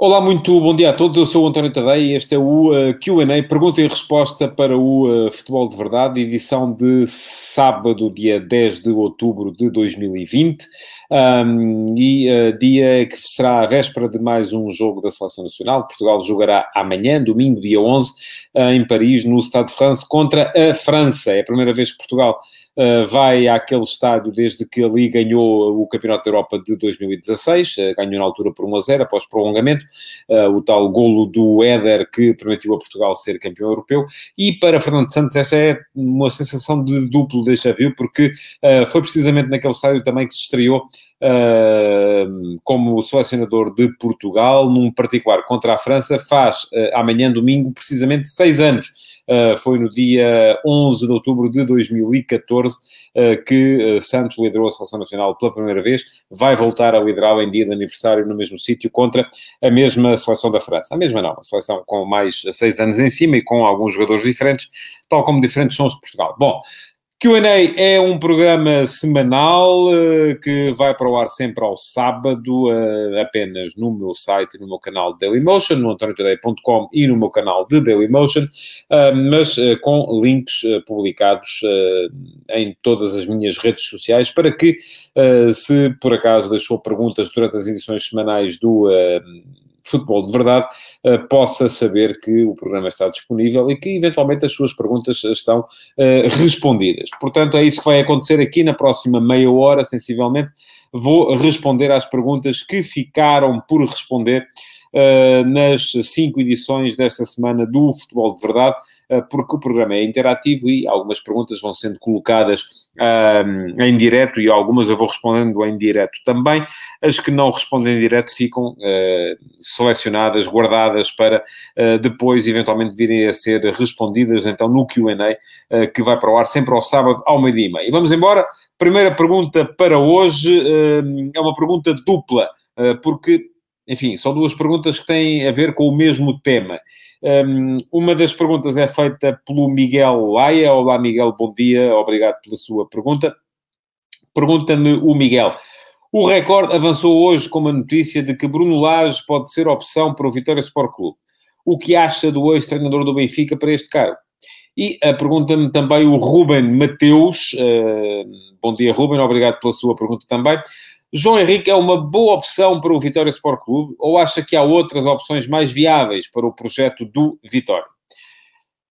Olá, muito bom dia a todos. Eu sou o António Tadeia e este é o uh, QA, pergunta e resposta para o uh, Futebol de Verdade, edição de sábado, dia 10 de outubro de 2020. Um, e uh, dia que será a véspera de mais um jogo da Seleção Nacional. Portugal jogará amanhã, domingo, dia 11, em Paris, no Stade de France, contra a França. É a primeira vez que Portugal vai àquele estádio desde que ali ganhou o Campeonato da Europa de 2016, uh, ganhou na altura por 1 a 0 após prolongamento, uh, o tal golo do Éder que permitiu a Portugal ser campeão europeu, e para Fernando Santos esta é uma sensação de duplo déjà vu, porque foi precisamente naquele estádio também que se estreou Uh, como selecionador de Portugal, num particular contra a França, faz uh, amanhã, domingo, precisamente seis anos. Uh, foi no dia 11 de outubro de 2014 que Santos liderou a Seleção Nacional pela primeira vez, vai voltar a liderar em dia de aniversário no mesmo sítio contra a mesma seleção da França. A mesma não, a seleção com mais seis anos em cima e com alguns jogadores diferentes, tal como diferentes são os de Portugal. Bom, QA é um programa semanal uh, que vai para o ar sempre ao sábado, uh, apenas no meu site no meu canal de Dailymotion, no antoniotadeia.com e no meu canal de Dailymotion, uh, mas com links publicados em todas as minhas redes sociais para que, se por acaso deixou perguntas durante as edições semanais do futebol de verdade, uh, possa saber que o programa está disponível e que eventualmente as suas perguntas estão uh, respondidas. Portanto, é isso que vai acontecer aqui na próxima meia hora, sensivelmente. Vou responder às perguntas que ficaram por responder nas cinco edições desta semana do Futebol de Verdade, uh, porque o programa é interativo e algumas perguntas vão sendo colocadas uh, em direto e algumas eu vou respondendo em direto também. As que não respondem em direto ficam selecionadas, guardadas para depois eventualmente virem a ser respondidas então no Q&A que vai para o ar sempre ao sábado ao meio-dia e meia. Vamos embora. Primeira pergunta para hoje é uma pergunta dupla, porque enfim, são duas perguntas que têm a ver com o mesmo tema. Um, uma das perguntas é feita pelo Miguel Laia. Olá, Miguel, bom dia, obrigado pela sua pergunta. Pergunta-me o Miguel. O Record avançou hoje com uma notícia de que Bruno Lage pode ser opção para o Vitória Sport Clube. O que acha do ex-treinador do Benfica para este cargo? E uh, pergunta-me também o Ruben Mateus. Uh, bom dia, Ruben, obrigado pela sua pergunta também. João Henrique é uma boa opção para o Vitória Sport Clube ou acha que há outras opções mais viáveis para o projeto do Vitória?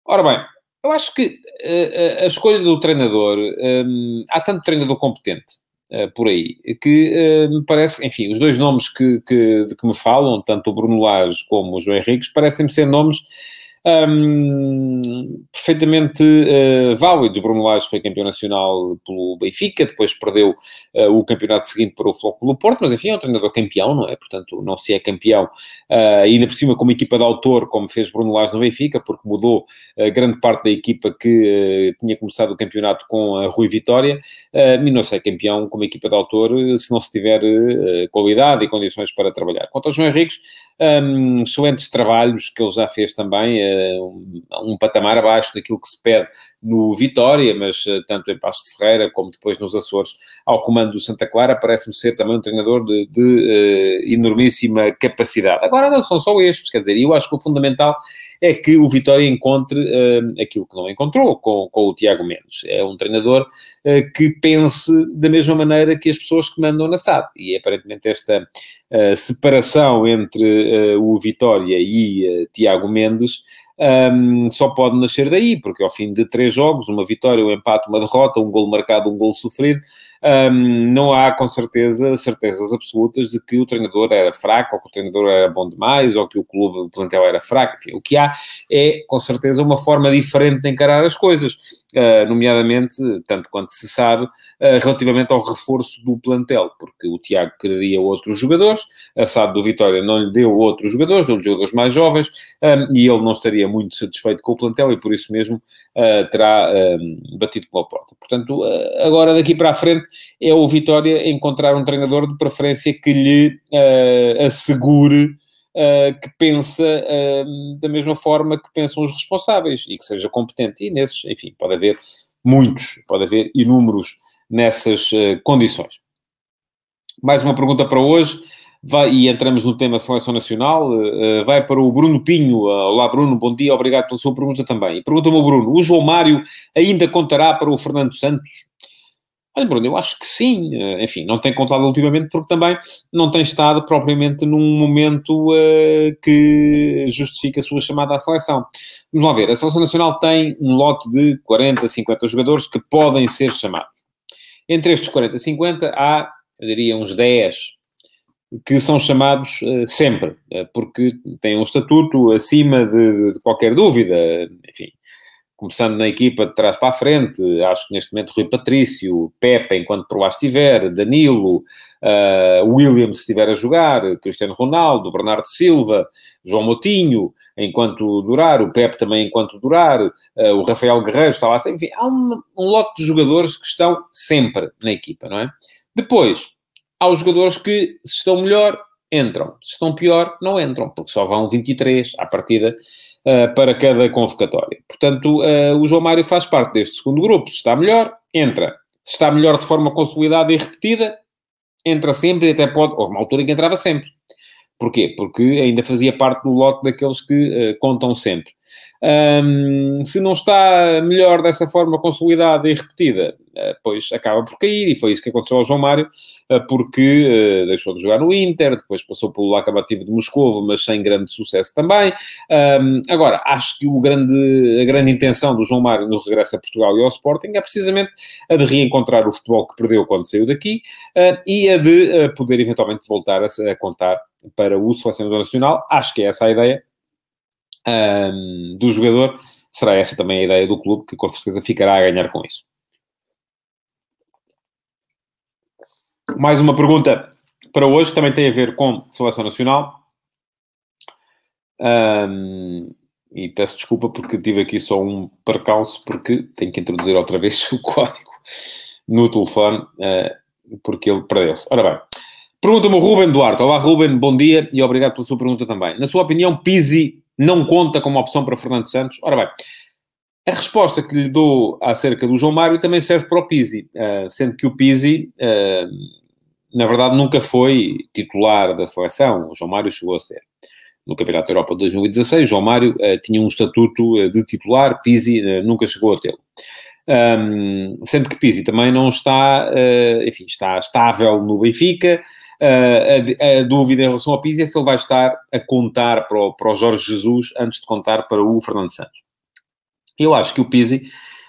Ora bem, eu acho que uh, a escolha do treinador, um, há tanto treinador competente uh, por aí, que uh, me parece, enfim, os dois nomes que, que, de que me falam, tanto o Bruno Lage como o João Henrique, parecem-me ser nomes um, perfeitamente uh, válidos. Bruno Lage foi campeão nacional pelo Benfica, depois perdeu uh, o campeonato seguinte para o Flóculo Porto, mas enfim, é um treinador campeão, não é? Portanto, não se é campeão, uh, ainda por cima como equipa de autor, como fez Bruno Lage no Benfica, porque mudou uh, grande parte da equipa que tinha começado o campeonato com a Rui Vitória, e não se é campeão como equipa de autor se não se tiver qualidade e condições para trabalhar. Quanto ao João Henriques, um, excelentes trabalhos que ele já fez também, uh, um, um, patamar abaixo daquilo que se pede no Vitória, mas uh, tanto em Passos de Ferreira como depois nos Açores, ao comando do Santa Clara, parece-me ser também um treinador de, de uh, enormíssima capacidade. Agora não são só estes, quer dizer, eu acho que o fundamental é que o Vitória encontre uh, aquilo que não encontrou com, com o Tiago Mendes. É um treinador uh, que pense da mesma maneira que as pessoas que mandam na SAD. E aparentemente esta separação entre o Vitória e Tiago Mendes um, só pode nascer daí, porque ao fim de três jogos, uma vitória, um empate, uma derrota, um gol marcado, um gol sofrido, um, não há com certeza certezas absolutas de que o treinador era fraco, ou que o treinador era bom demais, ou que o clube, o plantel era fraco. Enfim, o que há é, com certeza, uma forma diferente de encarar as coisas, uh, nomeadamente, tanto quanto se sabe, uh, relativamente ao reforço do plantel, porque o Tiago queria outros jogadores, a SAD do Vitória não lhe deu outros jogadores, deu-lhe jogadores mais jovens, um, e ele não estaria muito satisfeito com o plantel e por isso mesmo uh, terá batido pela porta. Portanto, agora daqui para a frente é o Vitória encontrar um treinador de preferência que lhe uh, assegure uh, que pensa uh, da mesma forma que pensam os responsáveis e que seja competente. E nesses, enfim, pode haver muitos, pode haver inúmeros nessas condições. Mais uma pergunta para hoje, vai, e entramos no tema seleção nacional, uh, vai para o Bruno Pinho. Uh, olá Bruno, bom dia, obrigado pela sua pergunta também. Pergunta-me o Bruno, o João Mário ainda contará para o Fernando Santos? Olha, Bruno, eu acho que sim. Uh, enfim, não tem contado ultimamente porque também não tem estado propriamente num momento que justifique a sua chamada à seleção. Vamos lá ver, a Seleção Nacional tem um lote de 40, 50 jogadores que podem ser chamados. Entre estes 40, 50 há eu diria uns 10, que são chamados uh, sempre, uh, porque têm um estatuto acima de, de, qualquer dúvida. Enfim, começando na equipa de trás para a frente, acho que neste momento Rui Patrício, Pepe, enquanto por lá estiver, Danilo, uh, William, se estiver a jogar, Cristiano Ronaldo, Bernardo Silva, João Motinho, enquanto durar, o Pepe também enquanto durar, o Rafael Guerreiro está lá, enfim, há um, um lote de jogadores que estão sempre na equipa, não é? Depois, há os jogadores que, se estão melhor, entram. Se estão pior, não entram, porque só vão 23 à partida uh, para cada convocatória. Portanto, uh, o João Mário faz parte deste segundo grupo. Se está melhor, entra. Se está melhor de forma consolidada e repetida, entra sempre e até pode. Houve uma altura em que entrava sempre. Porquê? Porque ainda fazia parte do lote daqueles que uh, contam sempre. Um, se não está melhor dessa forma consolidada e repetida, uh, pois acaba por cair, e foi isso que aconteceu ao João Mário, uh, porque uh, deixou de jogar no Inter, depois passou pelo Lacabativo de Moscovo, mas sem grande sucesso também. Um, agora, acho que o grande, a grande intenção do João Mário no regresso a Portugal e ao Sporting é precisamente a de reencontrar o futebol que perdeu quando saiu daqui e a de poder eventualmente voltar a, a contar para o selecionador nacional. Acho que é essa a ideia um, do jogador, será essa também a ideia do clube, que com certeza ficará a ganhar com isso. Mais uma pergunta para hoje, também tem a ver com seleção nacional. Um, e peço desculpa porque tive aqui só um percalço, porque tenho que introduzir outra vez o código no telefone, uh, porque ele perdeu-se. Ora bem, pergunta-me o Ruben Duarte. Olá, Ruben, bom dia e obrigado pela sua pergunta também. Na sua opinião, Pizzi não conta como opção para Fernando Santos? Ora bem, a resposta que lhe dou acerca do João Mário também serve para o Pizzi, uh, sendo que o Pizzi, uh, na verdade, nunca foi titular da seleção. O João Mário chegou a ser. No Campeonato da Europa de 2016, João Mário uh, tinha um estatuto de titular, Pizzi nunca chegou a tê-lo. Um, sendo que Pizzi também não está, enfim, está estável no Benfica, a, a, dúvida em relação ao Pizzi é se ele vai estar a contar para o, para o Jorge Jesus antes de contar para o Fernando Santos. Eu acho que o Pizzi,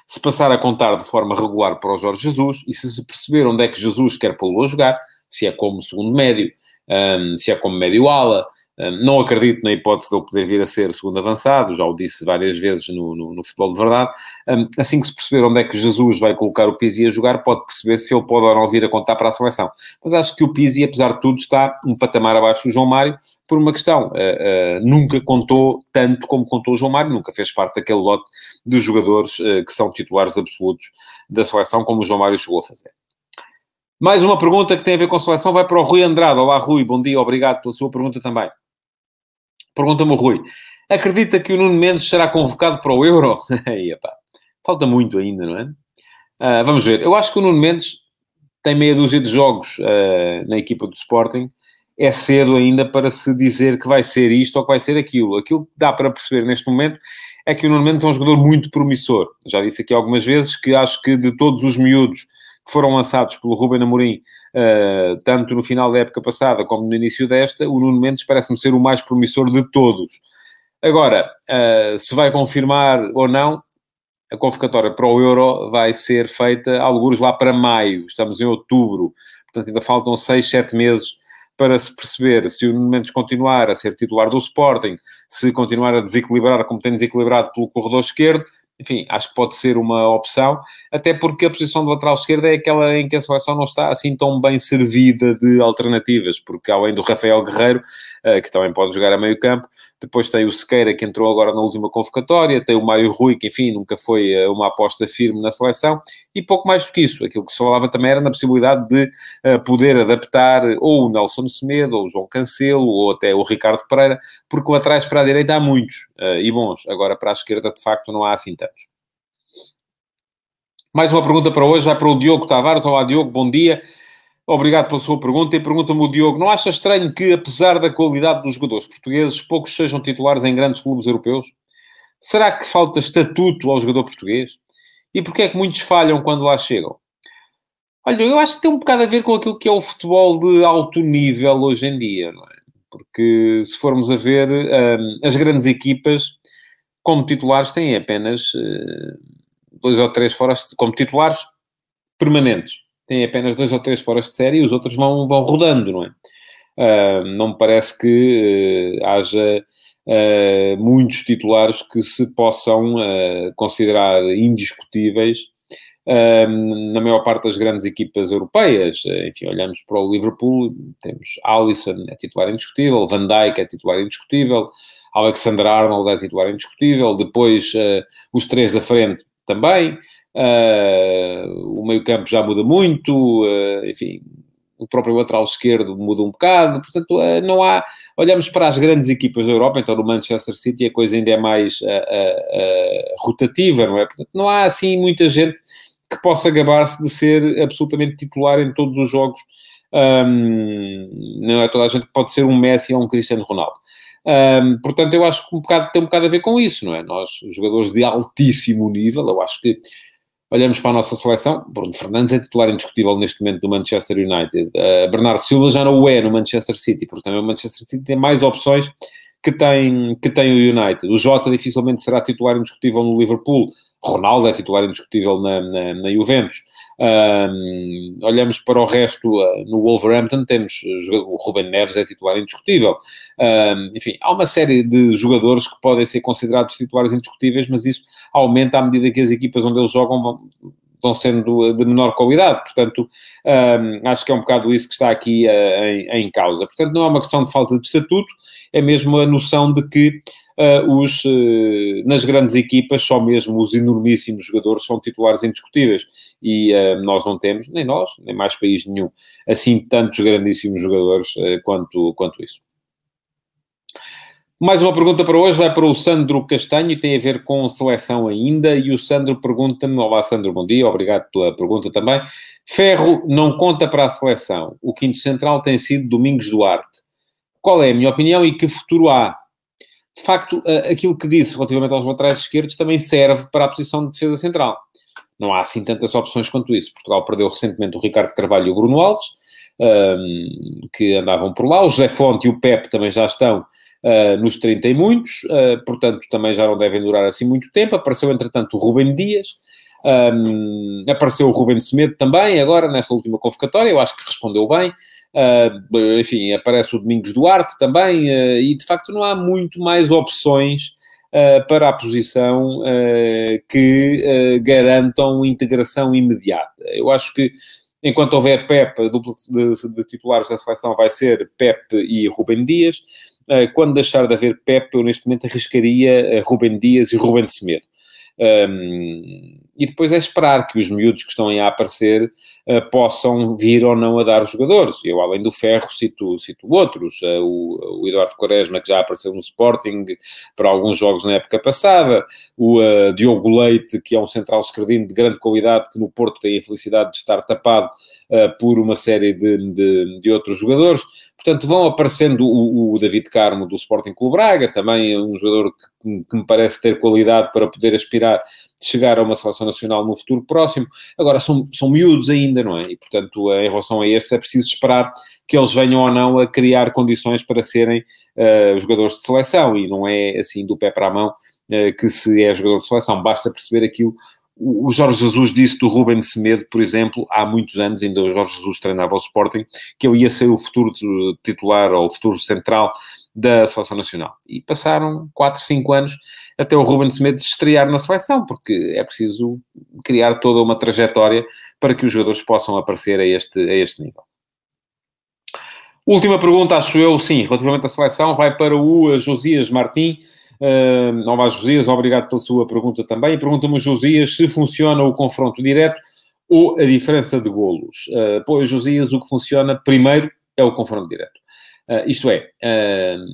se passar a contar de forma regular para o Jorge Jesus e se se perceber onde é que Jesus quer pô-lo a jogar, se é como segundo médio, um, se é como médio ala, não acredito na hipótese de ele poder vir a ser segundo avançado, já o disse várias vezes no, no, no futebol de verdade. Assim que se perceber onde é que Jesus vai colocar o Pizzi a jogar, pode perceber se ele pode ou não vir a contar para a seleção. Mas acho que o Pizzi, apesar de tudo, está um patamar abaixo do João Mário, por uma questão. Uh, uh, nunca contou tanto como contou o João Mário, nunca fez parte daquele lote de jogadores uh, que são titulares absolutos da seleção, como o João Mário chegou a fazer. Mais uma pergunta que tem a ver com a seleção vai para o Rui Andrade. Olá, Rui, bom dia, obrigado pela sua pergunta também. Pergunta-me o Rui. Acredita que o Nuno Mendes será convocado para o Euro? Aí, epá, falta muito ainda, não é? Uh, vamos ver. Eu acho que o Nuno Mendes tem meia dúzia de jogos uh, na equipa do Sporting. É cedo ainda para se dizer que vai ser isto ou que vai ser aquilo. Aquilo que dá para perceber neste momento é que o Nuno Mendes é um jogador muito promissor. Já disse aqui algumas vezes que acho que de todos os miúdos que foram lançados pelo Ruben Amorim uh, tanto no final da época passada como no início desta, o Nuno Mendes parece-me ser o mais promissor de todos. Agora, uh, se vai confirmar ou não, a convocatória para o Euro vai ser feita alguns lá para maio, estamos em outubro, portanto ainda faltam seis, sete meses para se perceber se o Nuno Mendes continuar a ser titular do Sporting, se continuar a desequilibrar como tem desequilibrado pelo corredor esquerdo, enfim, acho que pode ser uma opção, até porque a posição de lateral esquerda é aquela em que a seleção não está assim tão bem servida de alternativas, porque além do Rafael Guerreiro, eh, que também pode jogar a meio campo, depois tem o Sequeira, que entrou agora na última convocatória, tem o Mário Rui, que enfim, nunca foi eh, uma aposta firme na seleção, e pouco mais do que isso. Aquilo que se falava também era na possibilidade de uh, poder adaptar ou o Nelson Semedo, ou o João Cancelo, ou até o Ricardo Pereira, porque atrás para a direita há muitos, uh, e bons. Agora para a esquerda, de facto, não há assim tantos. Mais uma pergunta para hoje, vai para o Diogo Tavares. Olá, Diogo, bom dia. Obrigado pela sua pergunta. E pergunta-me o Diogo: não acha estranho que, apesar da qualidade dos jogadores portugueses, poucos sejam titulares em grandes clubes europeus? Será que falta estatuto ao jogador português? E porquê é que muitos falham quando lá chegam? Olha, eu acho que tem um bocado a ver com aquilo que é o futebol de alto nível hoje em dia, não é? Porque se formos a ver, um, as grandes equipas, como titulares, têm apenas uh, dois ou três fora, como titulares permanentes tem apenas dois ou três fora de série e os outros vão, vão rodando, não é? Uh, não me parece que uh, haja muitos titulares que se possam considerar indiscutíveis na maior parte das grandes equipas europeias. enfim, olhamos para o Liverpool, temos Alisson, é titular indiscutível, Van Dijk é titular indiscutível, Alexander Arnold é titular indiscutível, depois os três da frente também. Uh, o meio-campo já muda muito, uh, enfim, o próprio lateral esquerdo muda um bocado, portanto, uh, não há. Olhamos para as grandes equipas da Europa, então no Manchester City a coisa ainda é mais rotativa, não é? Portanto, não há assim muita gente que possa gabar-se de ser absolutamente titular em todos os jogos. Um, não é toda a gente que pode ser um Messi ou um Cristiano Ronaldo. Um, portanto, eu acho que um bocado, tem um bocado a ver com isso, não é? Nós, jogadores de altíssimo nível, eu acho que Olhamos para a nossa seleção, Bruno Fernandes é titular indiscutível neste momento do Manchester United. Uh, Bernardo Silva já não o é no Manchester City, portanto o Manchester City tem mais opções que tem, que tem o United. O Jota dificilmente será titular indiscutível no Liverpool. Ronaldo é titular indiscutível na, na, na Juventus. Um, olhamos para o resto uh, no Wolverhampton, temos uh, o Ruben Neves, é titular indiscutível. Um, enfim, há uma série de jogadores que podem ser considerados titulares indiscutíveis, mas isso aumenta à medida que as equipas onde eles jogam vão, sendo de menor qualidade. Portanto, um, acho que é um bocado isso que está aqui uh, em, em, causa. Portanto, não é uma questão de falta de estatuto, é mesmo a noção de que uh, os, uh, nas grandes equipas, só mesmo os enormíssimos jogadores são titulares indiscutíveis. E uh, nós não temos, nem nós, nem mais país nenhum, assim tantos grandíssimos jogadores quanto, quanto isso. Mais uma pergunta para hoje, vai para o Sandro Castanho, e tem a ver com seleção ainda, e o Sandro pergunta-me, olá Sandro, bom dia, obrigado pela pergunta também. Ferro não conta para a seleção, o quinto central tem sido Domingos Duarte. Qual é a minha opinião e que futuro há? De facto, aquilo que disse relativamente aos laterais esquerdos também serve para a posição de defesa central. Não há assim tantas opções quanto isso. Portugal perdeu recentemente o Ricardo Carvalho e o Bruno Alves, um, que andavam por lá. O José Fonte e o Pepe também já estão uh, nos 30 e muitos, uh, portanto também já não devem durar assim muito tempo. Apareceu, entretanto, o Rubem Dias, um, apareceu o Rubem Semedo também, agora nesta última convocatória, eu acho que respondeu bem. Uh, enfim, aparece o Domingos Duarte também, uh, e de facto não há muito mais opções uh, para a posição que garantam integração imediata. Eu acho que enquanto houver Pepe, duplo de, de, titulares da seleção vai ser Pepe e Rubem Dias. quando deixar de haver Pepe, eu neste momento arriscaria Rubem Dias e Rubem Semedo. Um, e depois é esperar que os miúdos que estão aí a aparecer uh, possam vir ou não a dar jogadores. Eu, além do Ferro, cito, cito outros. Uh, o, o, Eduardo Quaresma, que já apareceu no Sporting para alguns jogos na época passada. O uh, Diogo Leite, que é um central esquerdino de grande qualidade, que no Porto tem a felicidade de estar tapado por uma série de, de, de outros jogadores. Portanto, vão aparecendo o, o, David Carmo do Sporting Clube Braga, também um jogador que, que, me parece ter qualidade para poder aspirar chegar a uma seleção nacional no futuro próximo. Agora, são, são miúdos ainda, não é? E, portanto, em relação a estes, é preciso esperar que eles venham ou não a criar condições para serem uh, jogadores de seleção, e não é assim do pé para a mão uh, que se é jogador de seleção, basta perceber aquilo o Jorge Jesus disse do Ruben Semedo, por exemplo, há muitos anos, ainda o Jorge Jesus treinava o Sporting, que ele ia ser o futuro titular ou o futuro central da Seleção Nacional. E passaram 4, 5 anos até o Ruben Semedo se estrear na seleção, porque é preciso criar toda uma trajetória para que os jogadores possam aparecer a este, a este nível. Última pergunta, acho eu, sim, relativamente à seleção, vai para o Josias Martim. Uh, Olá, Josias, obrigado pela sua pergunta também. Pergunta-me, Josias, se funciona o confronto direto ou a diferença de golos. Uh, pois, Josias, o que funciona primeiro é o confronto direto. Uh, isto é, uh,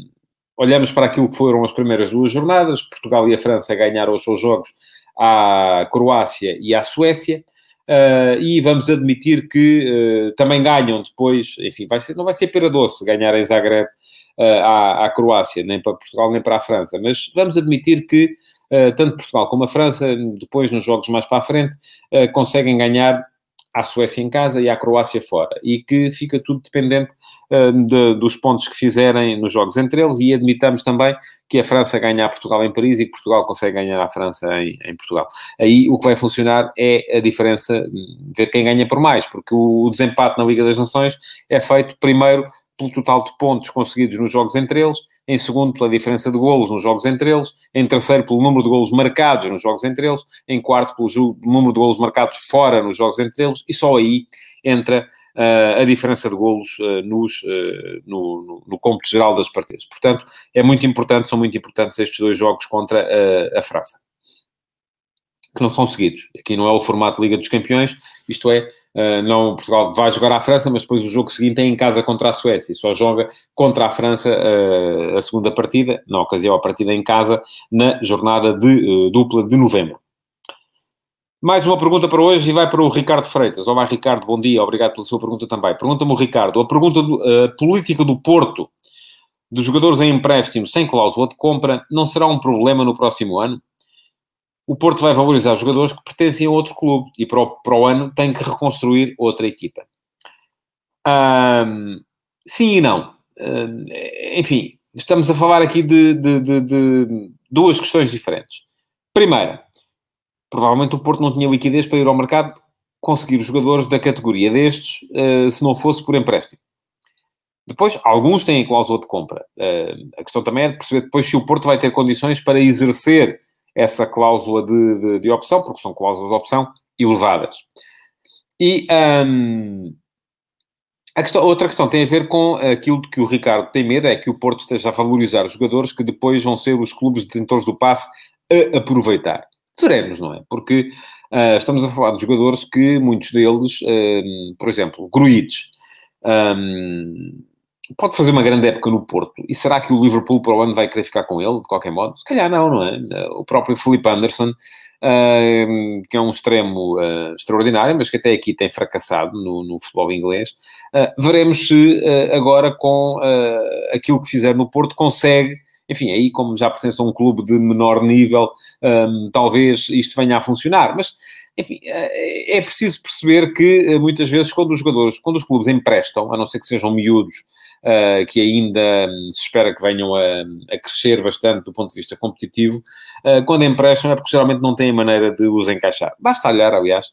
olhamos para aquilo que foram as primeiras duas jornadas. Portugal e a França ganharam os seus jogos à Croácia e à Suécia. Uh, e vamos admitir que também ganham depois, enfim, vai ser, não vai ser pera doce ganhar em Zagreb à, à, Croácia, nem para Portugal nem para a França, mas vamos admitir que tanto Portugal como a França, depois nos jogos mais para a frente, conseguem ganhar à Suécia em casa e à Croácia fora, e que fica tudo dependente uh, de, dos pontos que fizerem nos jogos entre eles, e admitamos também que a França ganha a Portugal em Paris e que Portugal consegue ganhar a França em, em, Portugal. Aí o que vai funcionar é a diferença, ver quem ganha por mais, porque o, o desempate na Liga das Nações é feito primeiro pelo total de pontos conseguidos nos jogos entre eles, em segundo pela diferença de golos nos jogos entre eles, em terceiro pelo número de golos marcados nos jogos entre eles, em quarto pelo número de golos marcados fora nos jogos entre eles, e só aí entra uh, a diferença de golos uh, nos, uh, no, no, no cômputo geral das partidas. Portanto, é muito importante, são muito importantes estes dois jogos contra a França que não são seguidos. Aqui não é o formato Liga dos Campeões, isto é, uh, não Portugal vai jogar à França, mas depois o jogo seguinte é em casa contra a Suécia e só joga contra a França uh, a segunda partida, na ocasião a partida em casa, na jornada de uh, dupla de novembro. Mais uma pergunta para hoje e vai para o Ricardo Freitas. Olá, Ricardo, bom dia, obrigado pela sua pergunta também. Pergunta-me o Ricardo, a pergunta do, a política do Porto dos jogadores em empréstimo sem cláusula de compra não será um problema no próximo ano? O Porto vai valorizar jogadores que pertencem a outro clube e para o, para o ano tem que reconstruir outra equipa. Um, sim e não. Um, enfim, estamos a falar aqui de, de, de, de, duas questões diferentes. Primeira, provavelmente o Porto não tinha liquidez para ir ao mercado conseguir os jogadores da categoria destes uh, se não fosse por empréstimo. Depois, alguns têm cláusula de compra. Uh, a questão também é de perceber depois se o Porto vai ter condições para exercer essa cláusula de, de, de opção, porque são cláusulas de opção elevadas. E um, a questão, outra questão tem a ver com aquilo que o Ricardo tem medo, é que o Porto esteja a valorizar os jogadores que depois vão ser os clubes detentores do passe a aproveitar. Veremos, não é? Porque uh, estamos a falar de jogadores que muitos deles, uh, por exemplo, Gruites, um, pode fazer uma grande época no Porto. E será que o Liverpool para o ano vai querer ficar com ele, de qualquer modo? Se calhar não, não é? O próprio Felipe Anderson, uh, que é um extremo uh, extraordinário, mas que até aqui tem fracassado no, no futebol inglês. Uh, veremos se agora com aquilo que fizer no Porto consegue enfim, aí como já pertence a um clube de menor nível, um, talvez isto venha a funcionar, mas enfim, é preciso perceber que muitas vezes quando os jogadores, quando os clubes emprestam, a não ser que sejam miúdos uh, que ainda um, se espera que venham a, a, crescer bastante do ponto de vista competitivo, uh, quando emprestam é porque geralmente não têm maneira de os encaixar. Basta olhar, aliás,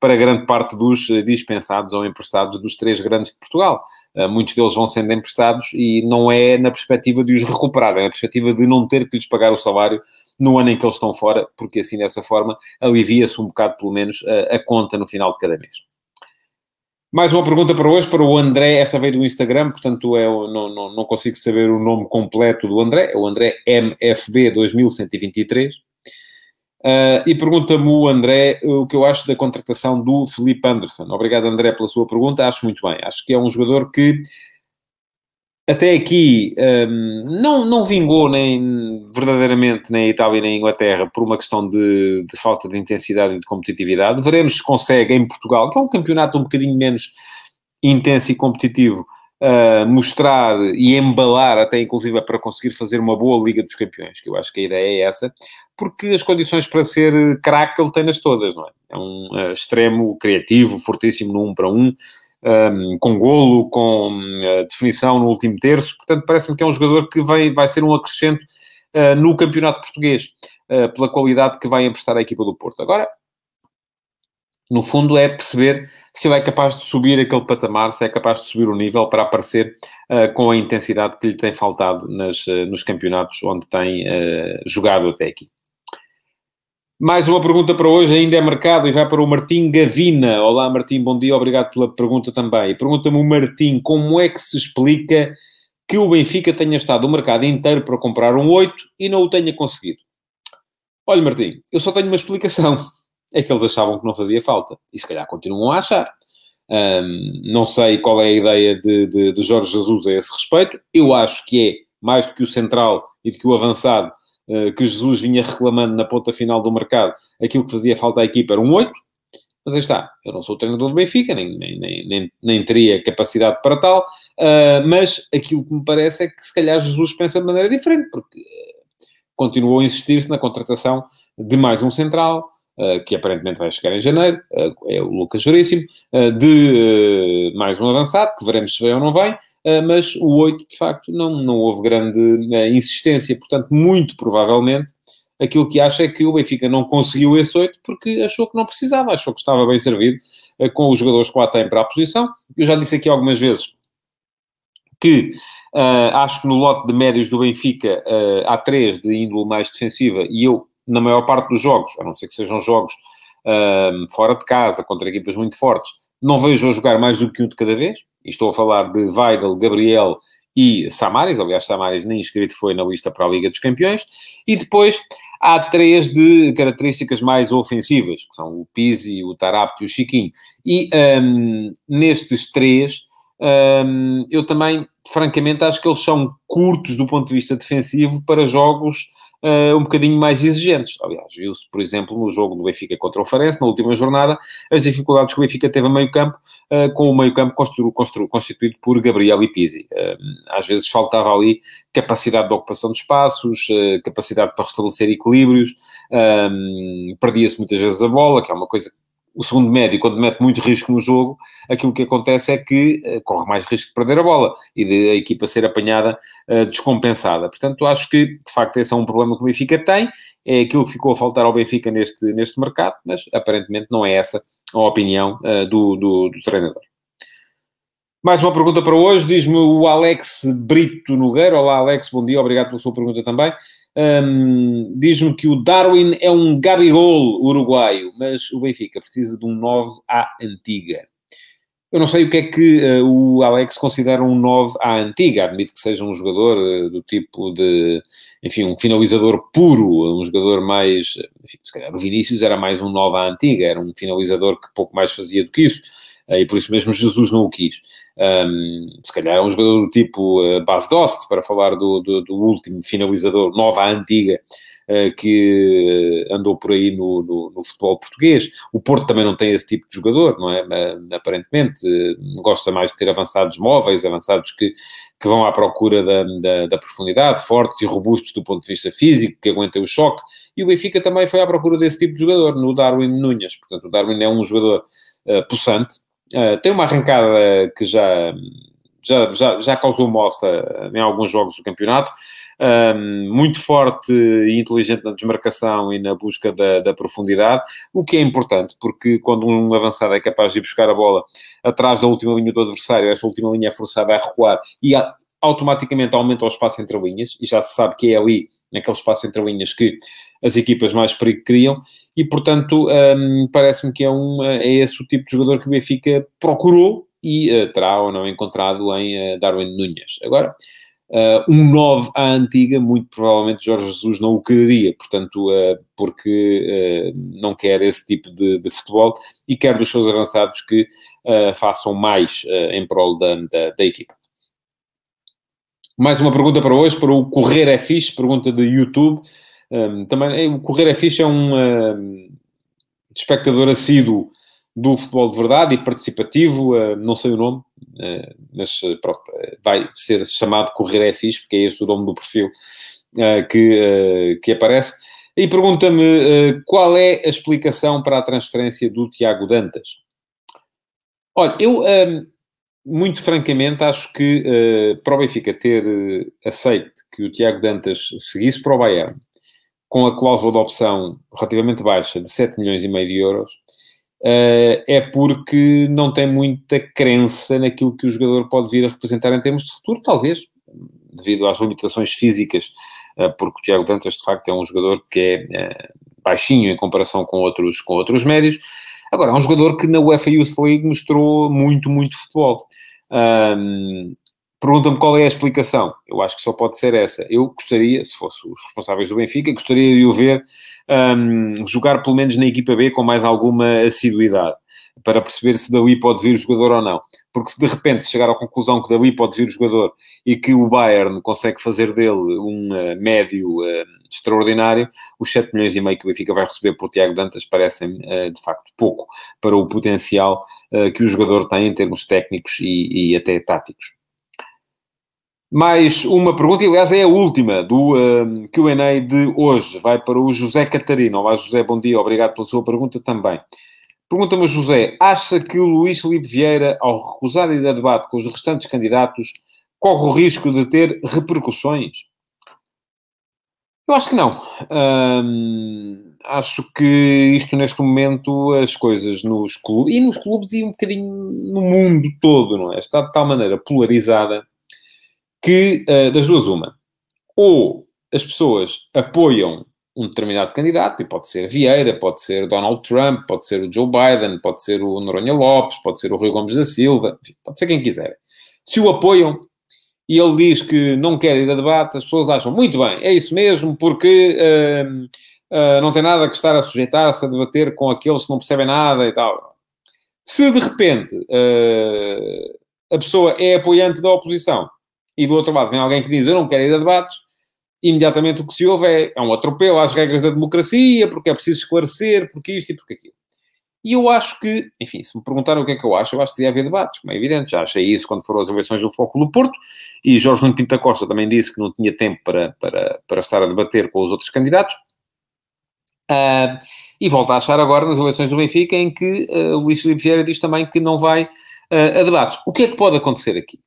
para grande parte dos eh, dispensados ou emprestados dos três grandes de Portugal. Uh, muitos deles vão sendo emprestados e não é na perspectiva de os recuperar, é na perspectiva de não ter que lhes pagar o salário no ano em que eles estão fora, porque assim, dessa forma, alivia-se um bocado, pelo menos, a, a conta no final de cada mês. Mais uma pergunta para hoje, para o André, essa veio do Instagram, portanto é, não, não, não consigo saber o nome completo do André, é o André MFB 2123. Uh, e pergunta-me o André o que eu acho da contratação do Felipe Anderson. Obrigado, André, pela sua pergunta. Acho muito bem. Acho que é um jogador que até aqui um, não, não vingou nem verdadeiramente nem Itália nem Inglaterra por uma questão de, de, falta de intensidade e de competitividade. Veremos se consegue em Portugal, que é um campeonato um bocadinho menos intenso e competitivo, uh, mostrar e embalar até inclusive para conseguir fazer uma boa Liga dos Campeões, que eu acho que a ideia é essa, porque as condições para ser craque ele tem-nas todas, não é? É um uh, extremo criativo, fortíssimo no 1 um para 1, um, um, com golo, com uh, definição no último terço. Portanto, parece-me que é um jogador que vai, vai ser um acrescento uh, no campeonato português, uh, pela qualidade que vai emprestar à equipa do Porto. Agora, no fundo, é perceber se ele é capaz de subir aquele patamar, se é capaz de subir o nível para aparecer com a intensidade que lhe tem faltado nas, nos campeonatos onde tem jogado até aqui. Mais uma pergunta para hoje, ainda é mercado, e vai para o Martim Gavina. Olá, Martim, bom dia, obrigado pela pergunta também. Pergunta-me o Martim, como é que se explica que o Benfica tenha estado o mercado inteiro para comprar um 8 e não o tenha conseguido? Olha, Martim, eu só tenho uma explicação. É que eles achavam que não fazia falta. E se calhar continuam a achar. Não sei qual é a ideia de, de, de Jorge Jesus a esse respeito. Eu acho que é, mais do que o central e do que o avançado, que Jesus vinha reclamando na ponta final do mercado, aquilo que fazia falta à equipa era um 8, Mas aí está, eu não sou treinador do Benfica, nem, nem, nem, nem teria capacidade para tal, uh, mas aquilo que me parece é que se calhar Jesus pensa de maneira diferente, porque uh, continuou a insistir-se na contratação de mais um central, que aparentemente vai chegar em janeiro, é o Lucas Veríssimo, de mais um avançado, que veremos se vem ou não vem, mas o 8, de facto, não, não houve grande insistência, portanto, muito provavelmente aquilo que acha é que o Benfica não conseguiu esse 8 porque achou que não precisava, achou que estava bem servido uh, com os jogadores que lá têm para a posição. Eu já disse aqui algumas vezes que uh, acho que no lote de médios do Benfica uh, há três de índole mais defensiva e eu, na maior parte dos jogos, a não ser que sejam jogos fora de casa, contra equipas muito fortes, não vejo a jogar mais do que um de cada vez. E estou a falar de Weigl, Gabriel e Samaris, aliás, Samaris nem inscrito foi na lista para a Liga dos Campeões, e depois há três de características mais ofensivas, que são o Pizzi, o Tarap e o Chiquinho. E um, nestes três, um, eu também, francamente, acho que eles são curtos do ponto de vista defensivo para jogos uh, um bocadinho mais exigentes. Aliás, viu-se, por exemplo, no jogo do Benfica contra o Farense, na última jornada, as dificuldades que o Benfica teve a meio campo, uh, com o meio campo constru, constru, constituído por Gabriel e Pizzi. Uh, às vezes faltava ali capacidade de ocupação de espaços, capacidade para restabelecer equilíbrios, perdia-se muitas vezes a bola, que é uma coisa o segundo médio, quando mete muito risco no jogo, aquilo que acontece é que uh, corre mais risco de perder a bola e de a equipa ser apanhada uh, descompensada. Portanto, acho que, de facto, esse é um problema que o Benfica tem, é aquilo que ficou a faltar ao Benfica neste, neste mercado, mas aparentemente não é essa a opinião uh, do, do, do treinador. Mais uma pergunta para hoje, diz-me o Alex Brito Nogueira. Olá, Alex, bom dia, obrigado pela sua pergunta também. Um, Diz-me que o Darwin é um Gabigol uruguaio, mas o Benfica precisa de um 9 à antiga. Eu não sei o que é que uh, o Alex considera um 9 à antiga. Admito que seja um jogador uh, do tipo de, enfim, um finalizador puro, um jogador mais. Enfim, se calhar o Vinícius era mais um 9 à antiga, era um finalizador que pouco mais fazia do que isso. Uh, e por isso mesmo Jesus não o quis. Um, se calhar é um jogador do tipo uh, Bas Dost, para falar do, do, do último finalizador, nova antiga, uh, que andou por aí no, no, no, futebol português. O Porto também não tem esse tipo de jogador, não é? Uh, aparentemente, gosta mais de ter avançados móveis, avançados que, que vão à procura da, da, da, profundidade, fortes e robustos do ponto de vista físico, que aguentem o choque. E o Benfica também foi à procura desse tipo de jogador, no Darwin Nunes. Portanto, o Darwin é um jogador possante, Uh, tem uma arrancada que já, já, já, já causou moça em alguns jogos do campeonato. Um, muito forte e inteligente na desmarcação e na busca da, da, profundidade, o que é importante, porque quando um avançado é capaz de buscar a bola atrás da última linha do adversário, essa última linha é forçada a recuar e a, automaticamente aumenta o espaço entre linhas, e já se sabe que é ali, naquele espaço entre linhas, que as equipas mais perigo criam, e portanto um, parece-me que é, um, é esse o tipo de jogador que o Benfica procurou e uh, terá ou não encontrado em uh, Darwin Nunes. Agora, uh, um 9 à antiga, muito provavelmente Jorge Jesus não o quereria, portanto, porque não quer esse tipo de, de, futebol e quer dos seus avançados que façam mais em prol da, da, da equipa. Mais uma pergunta para hoje, para o Correr é Fixe, pergunta de YouTube. Um, também, o Correr é Fixe é um, espectador assíduo do futebol de verdade e participativo, uh, não sei o nome, uh, mas uh, pronto, vai ser chamado Correr é Fixe, porque é este o nome do perfil que, que aparece. E pergunta-me qual é a explicação para a transferência do Tiago Dantas. Olha, eu muito francamente, acho que uh, para o Benfica ter uh, aceito que o Tiago Dantas seguisse para o Bayern com a cláusula de opção relativamente baixa de 7 milhões e meio de euros, uh, é porque não tem muita crença naquilo que o jogador pode vir a representar em termos de futuro, talvez, devido às limitações físicas, porque o Tiago Dantas, de facto, é um jogador que é baixinho em comparação com outros, com outros médios, Agora, é um jogador que na UEFA Youth League mostrou muito, muito futebol. Um, Pergunta-me qual é a explicação. Eu acho que só pode ser essa. Eu gostaria, se fosse os responsáveis do Benfica, gostaria de o ver um, jogar pelo menos na equipa B com mais alguma assiduidade. Para perceber se dali pode vir o jogador ou não. Porque se de repente chegar à conclusão que dali pode vir o jogador e que o Bayern consegue fazer dele um uh, médio uh, extraordinário, os 7 milhões e meio que o Benfica vai receber por Tiago Dantas parecem uh, de facto pouco para o potencial que o jogador tem em termos técnicos e, e até táticos. Mais uma pergunta, e aliás é a última do um, QA de hoje. Vai para o José Catarino. Olá, José, bom dia, obrigado pela sua pergunta também. Pergunta-me, José, acha que o Luís Felipe Vieira, ao recusar ir a debate com os restantes candidatos, corre o risco de ter repercussões? Eu acho que não. Hum, acho que isto, neste momento, as coisas nos clubes, e nos clubes e um bocadinho no mundo todo, não é? Está de tal maneira polarizada que, uh, das duas, uma, ou as pessoas apoiam um determinado candidato, e pode ser Vieira, pode ser Donald Trump, pode ser o Joe Biden, pode ser o Noronha Lopes, pode ser o Rui Gomes da Silva, enfim, pode ser quem quiser. Se o apoiam e ele diz que não quer ir a debate, as pessoas acham muito bem, é isso mesmo, porque uh, uh, não tem nada que estar a sujeitar-se a debater com aqueles que não percebem nada e tal. Se de repente uh, a pessoa é apoiante da oposição e do outro lado vem alguém que diz eu não quero ir a debates, imediatamente o que se ouve é, é um atropelo às regras da democracia, porque é preciso esclarecer, porque isto e porque aquilo. E eu acho que, enfim, se me perguntaram o que é que eu acho, eu acho que devia haver debates, como é evidente. Já achei isso quando foram as eleições do Foco do Porto, e Jorge Nuno Pinto Costa também disse que não tinha tempo para, para, para estar a debater com os outros candidatos. Uh, e volta a achar agora nas eleições do Benfica, em que uh, Luís Filipe Vieira diz também que não vai uh, a debates. O que é que pode acontecer aqui?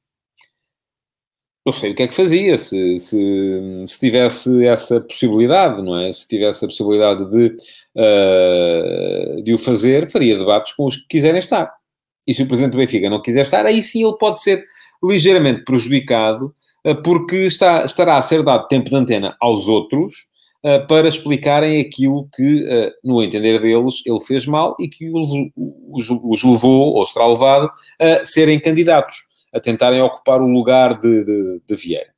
Eu sei o que é que fazia se, se, se, tivesse essa possibilidade, não é? Se tivesse a possibilidade de, uh, de o fazer, faria debates com os que quiserem estar. E se o Presidente do Benfica não quiser estar, aí sim ele pode ser ligeiramente prejudicado, uh, porque está, estará a ser dado tempo de antena aos outros uh, para explicarem aquilo que, no entender deles, ele fez mal e que os, os, os levou, ou estará levado, a serem candidatos a tentarem ocupar o lugar de, de, de Vieira.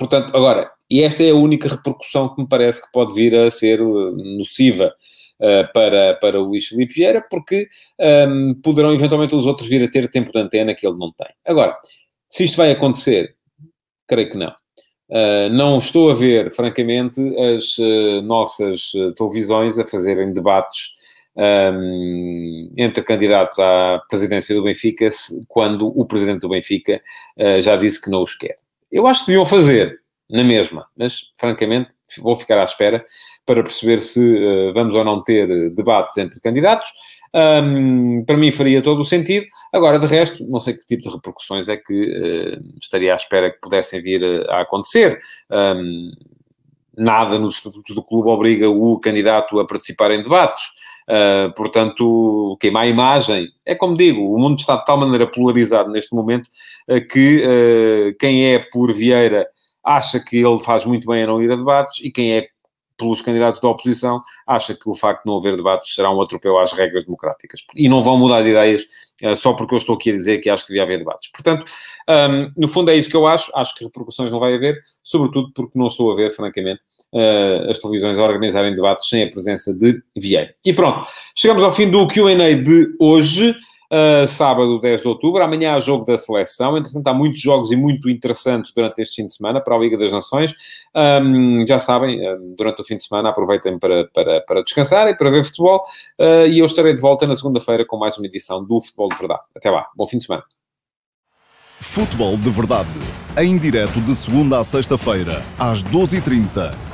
Portanto, agora, e esta é a única repercussão que me parece que pode vir a ser uh, nociva uh, para, para o Luís Filipe Vieira, porque um, poderão eventualmente os outros vir a ter tempo de antena que ele não tem. Agora, se isto vai acontecer, creio que não. Uh, não estou a ver, francamente, as uh, nossas televisões a fazerem debates um, entre candidatos à presidência do Benfica quando o presidente do Benfica uh, já disse que não os quer. Eu acho que deviam fazer, na mesma, mas francamente vou ficar à espera para perceber se uh, vamos ou não ter debates entre candidatos. Um, para mim faria todo o sentido. Agora, de resto, não sei que tipo de repercussões é que uh, estaria à espera que pudessem vir a, a acontecer. Um, nada nos estatutos do clube obriga o candidato a participar em debates. Uh, portanto, queimar a imagem. É como digo, o mundo está de tal maneira polarizado neste momento uh, que uh, quem é por Vieira acha que ele faz muito bem a não ir a debates e quem é pelos candidatos da oposição acha que o facto de não haver debates será um atropelo às regras democráticas. E não vão mudar de ideias só porque eu estou aqui a dizer que acho que devia haver debates. Portanto, um, no fundo é isso que eu acho. Acho que repercussões não vai haver, sobretudo porque não estou a ver, francamente, uh, as televisões a organizarem debates sem a presença de Vieira. E pronto, chegamos ao fim do QA de hoje. Uh, sábado 10 de outubro, amanhã há jogo da seleção, entretanto há muitos jogos e muito interessantes durante este fim de semana para a Liga das Nações, um, já sabem, durante o fim de semana aproveitem para, para, para descansar e para ver futebol, uh, e eu estarei de volta na segunda-feira com mais uma edição do Futebol de Verdade. Até lá, bom fim de semana. Futebol de Verdade, em direto de segunda a sexta-feira, às 12h30